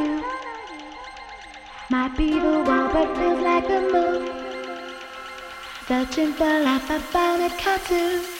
you. Might be the one, but feels like a moon. Searching for life, I found it cut to.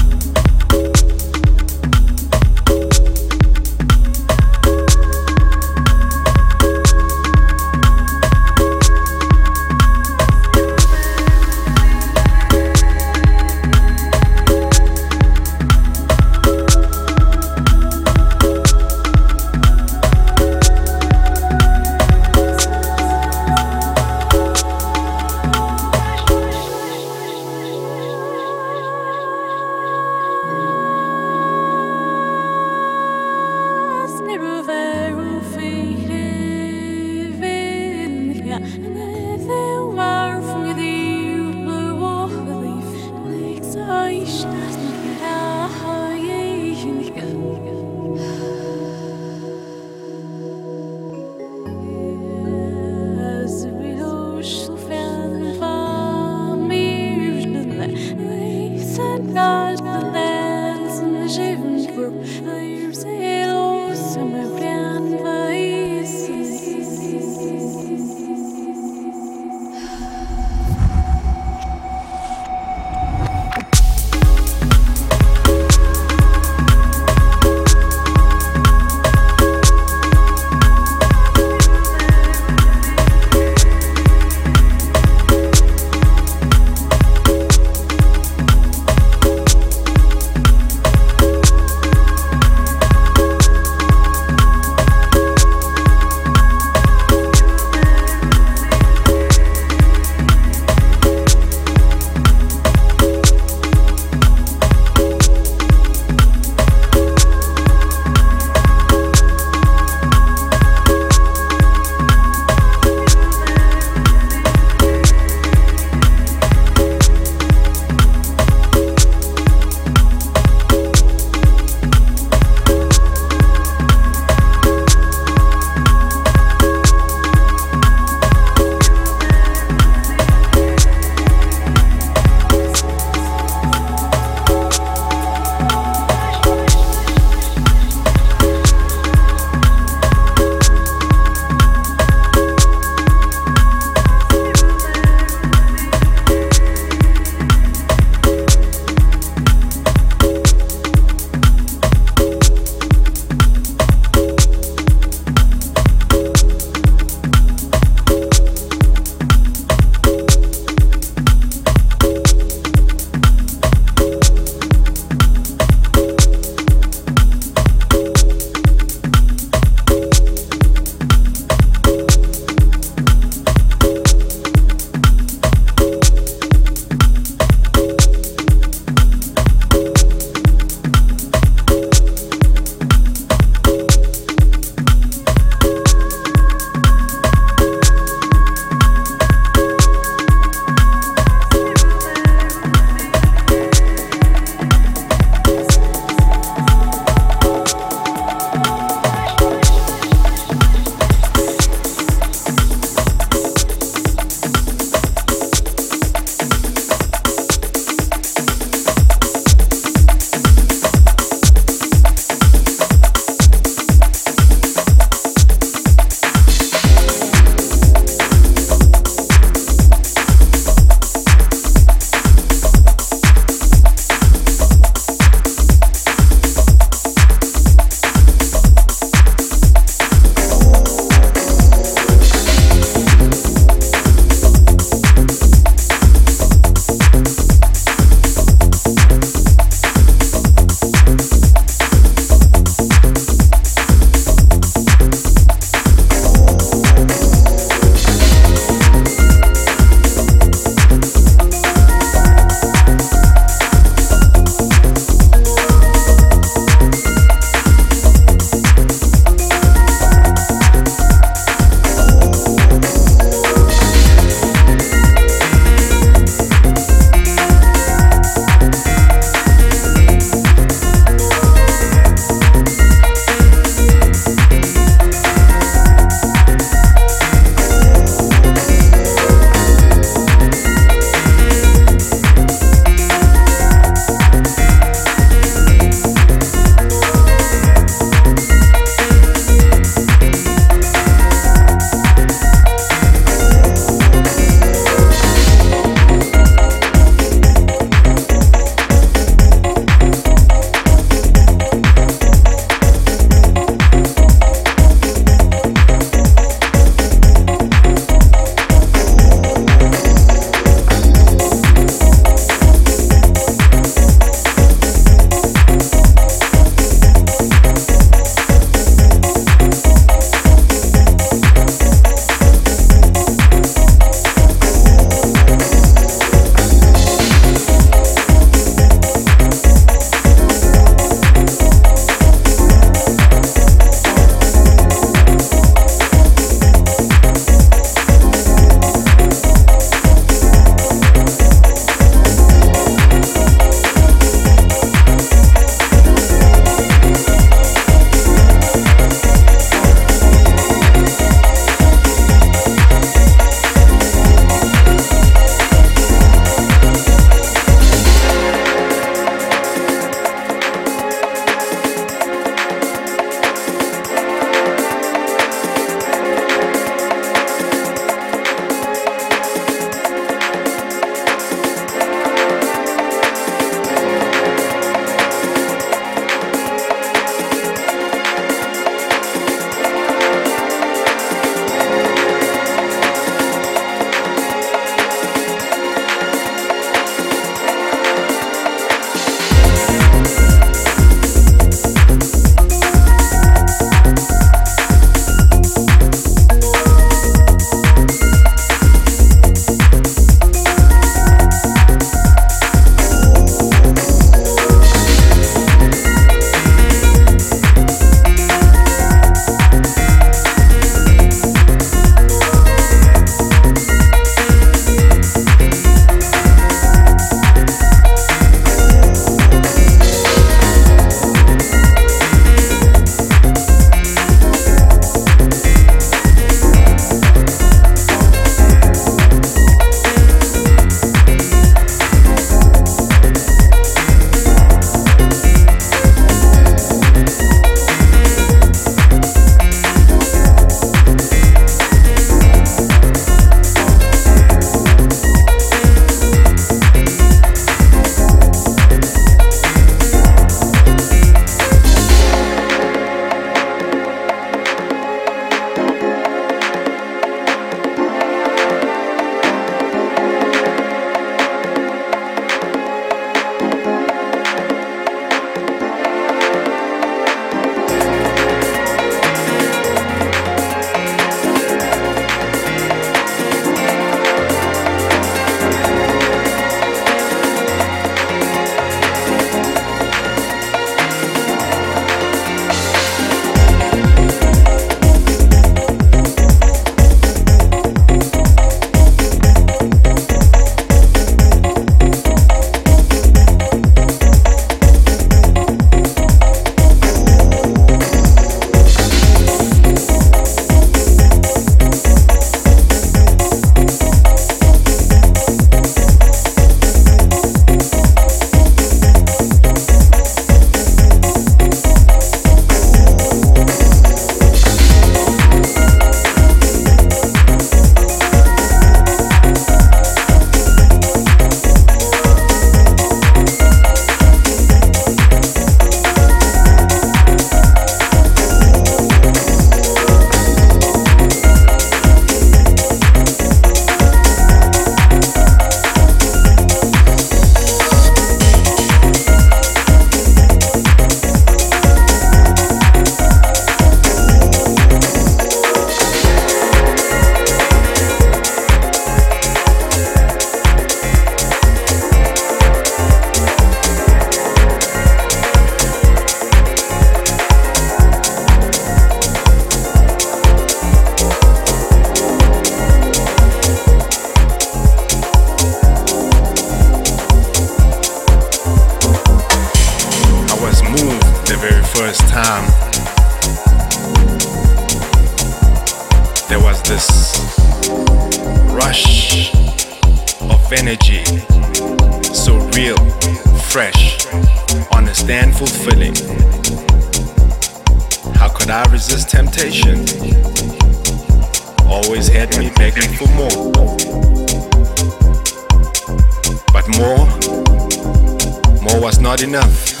was not enough.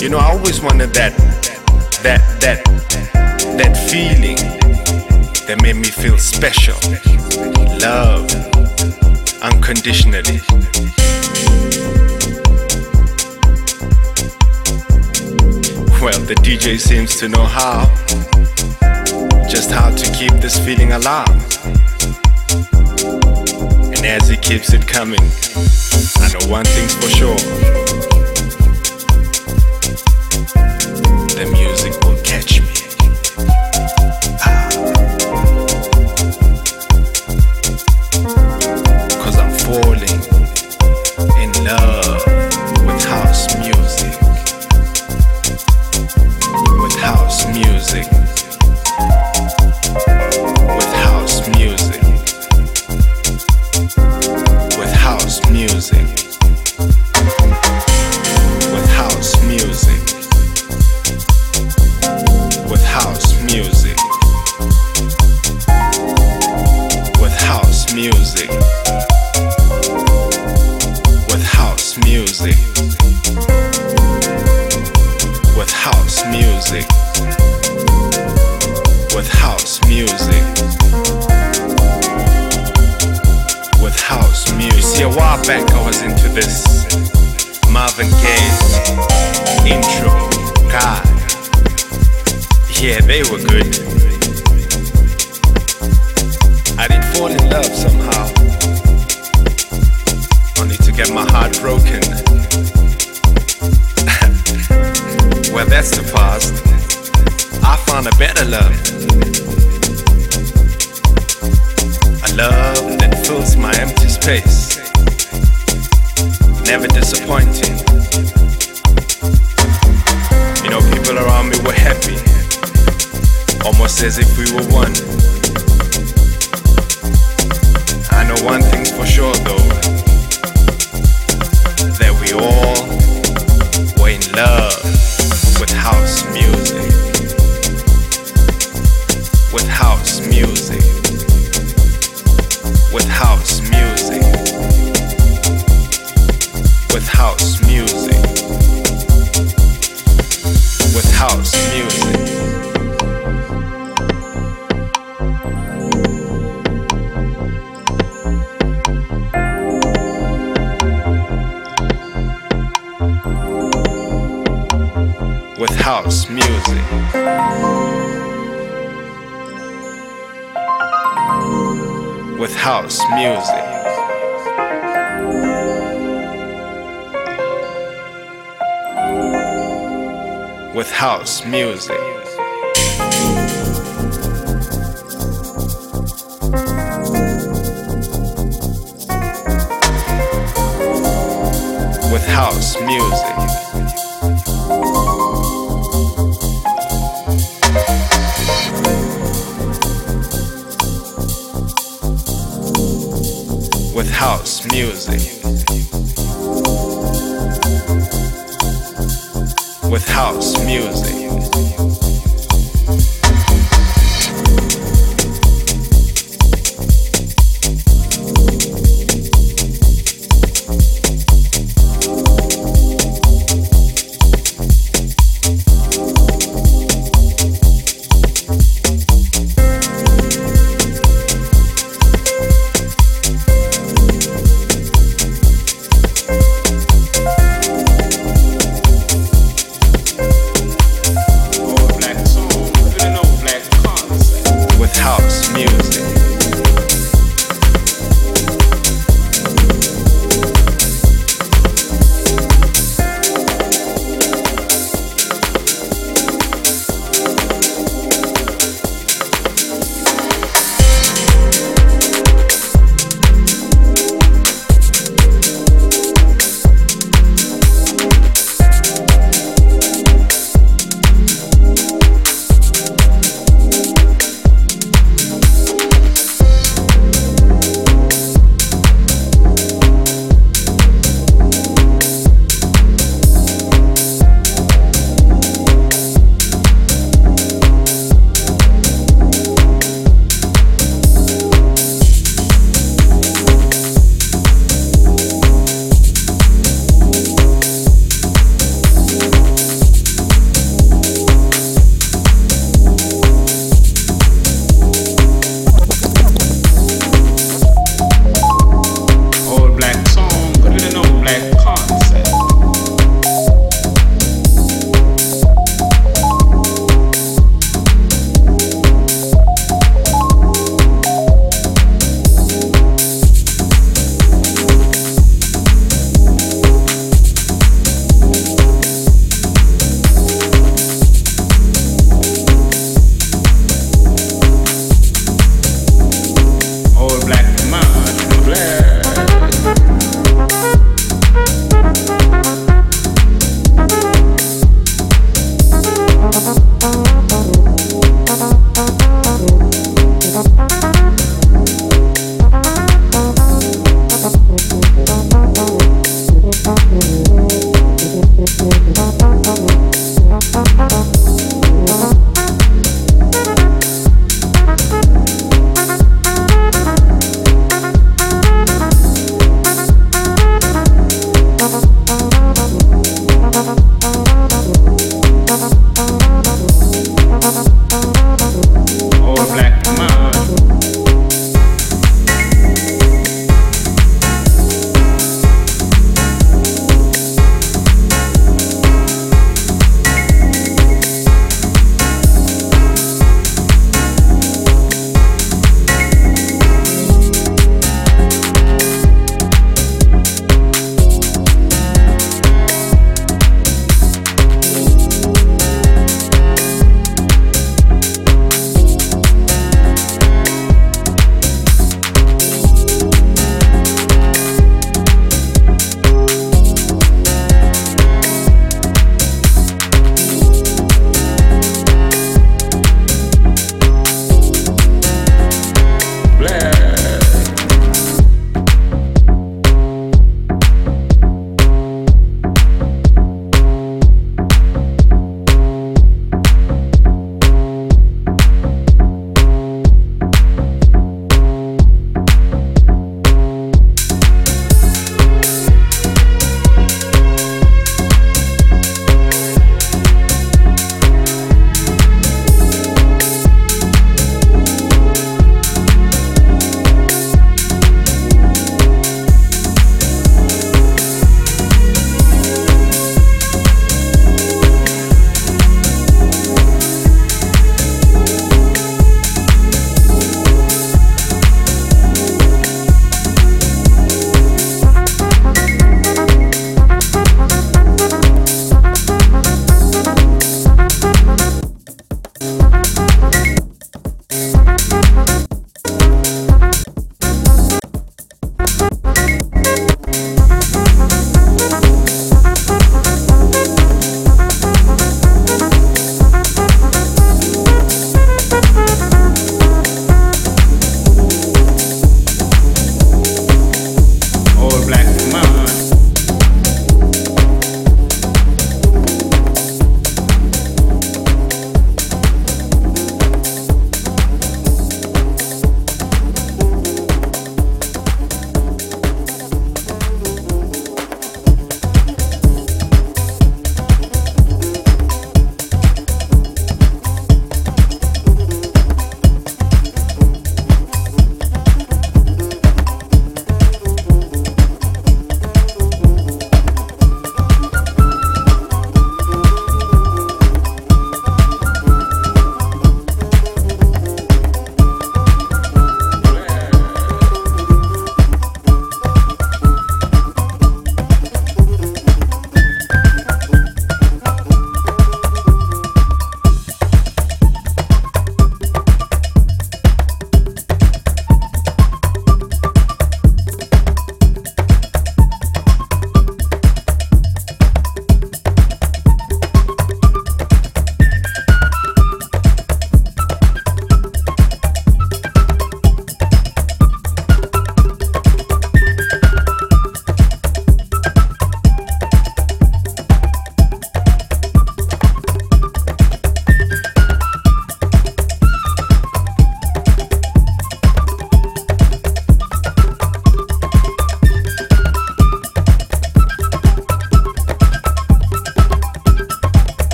You know, I always wanted that, that, that, that feeling that made me feel special, love unconditionally. Well, the DJ seems to know how, just how to keep this feeling alive as he keeps it coming. I know one thing's for sure. this as it music.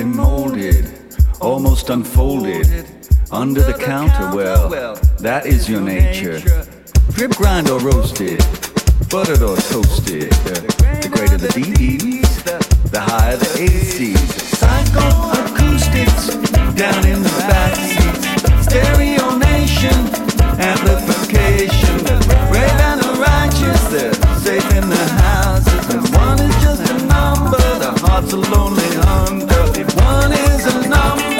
molded, almost unfolded, under the counter. Well, that is your nature. Drip grind or roasted, buttered or toasted. The greater the DDs, the higher the ACs. Psychoacoustics down in the backseat. Stereo nation, amplification. Brave and the righteous, they're safe in the heart's a lonely hunter. If one is enough.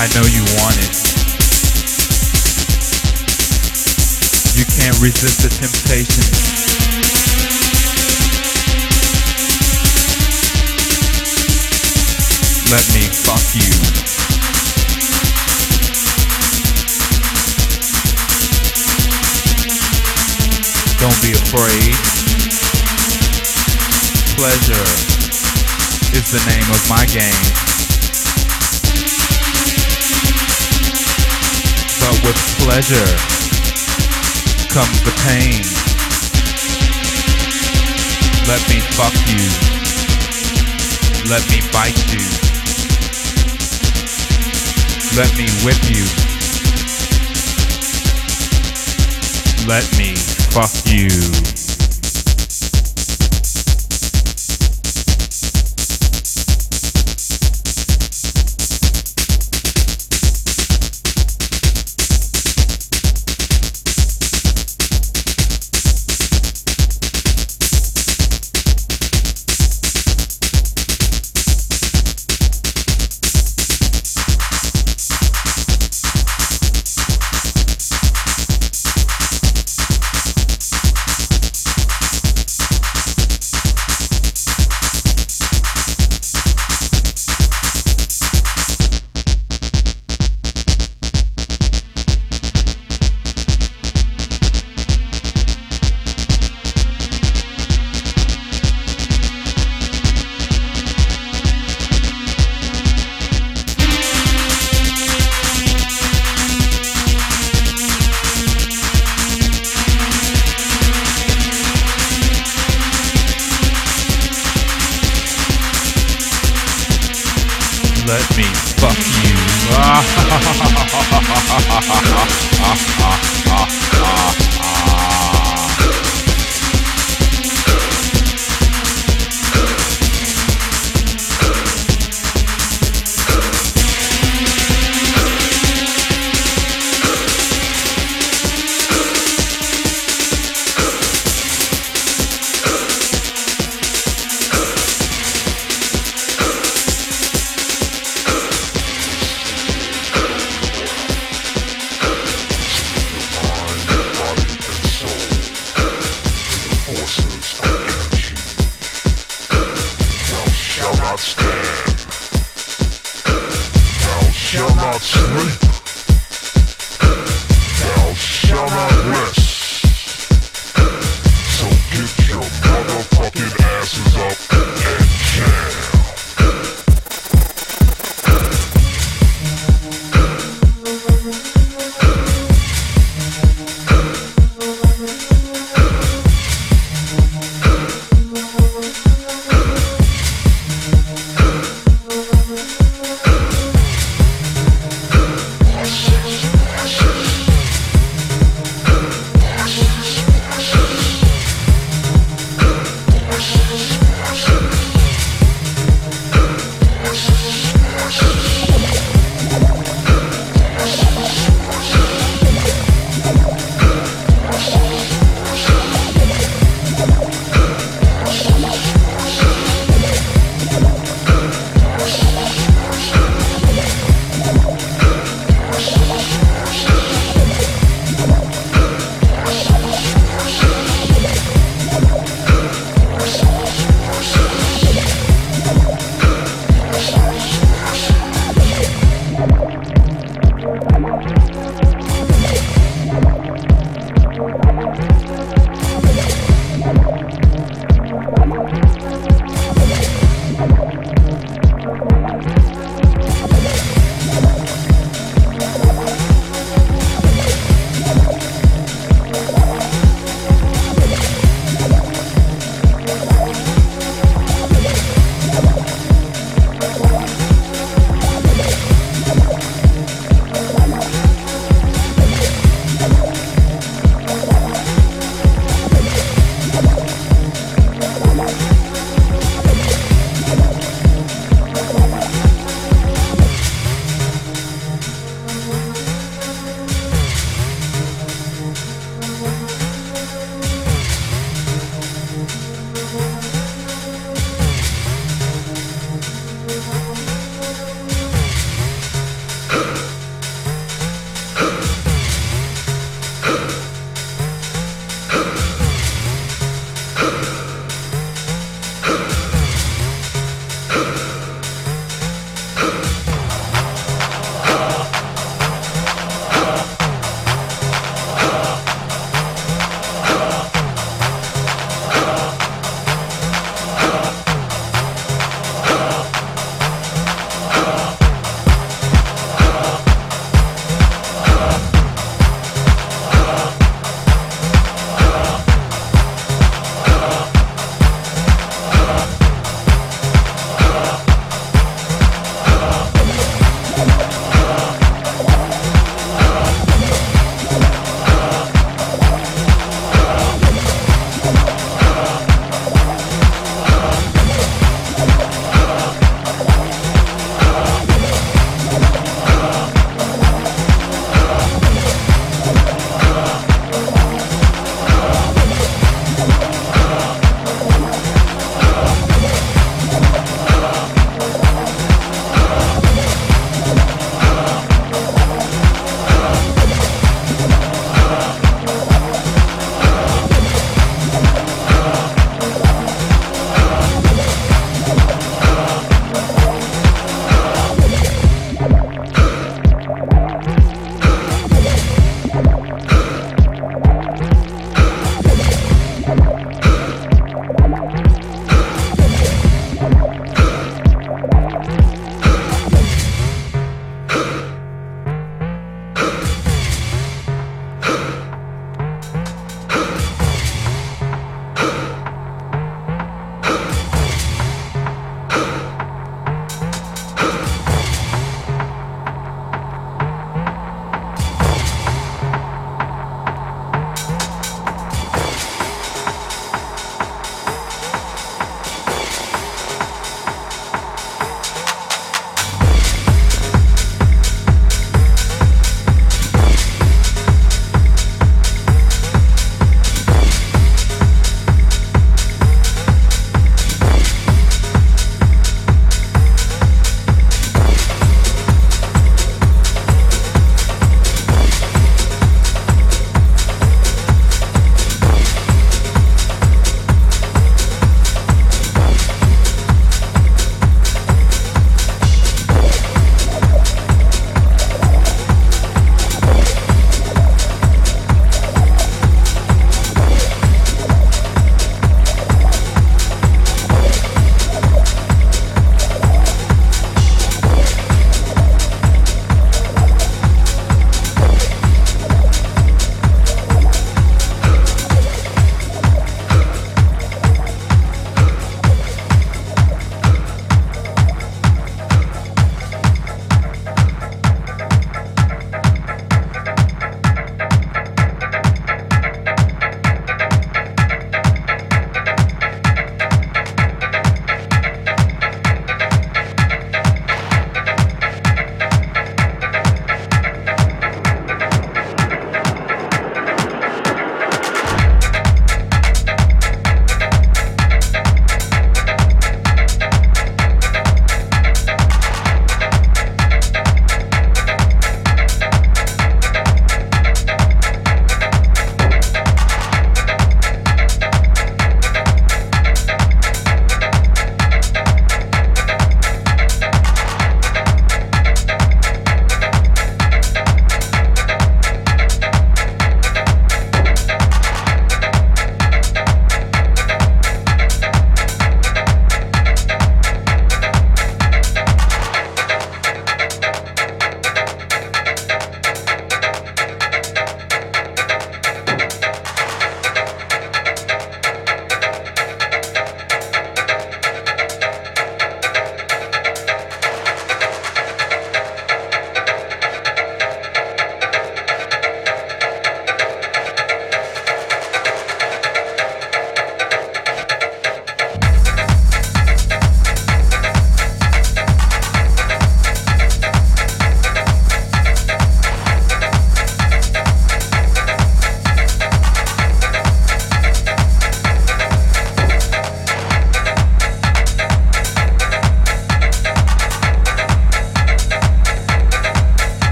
I know you want it. You can't resist the temptation. Let me fuck you. Don't be afraid. Pleasure is the name of my game. But with pleasure comes the pain. Let me fuck you. Let me bite you. Let me whip you. Let me fuck you.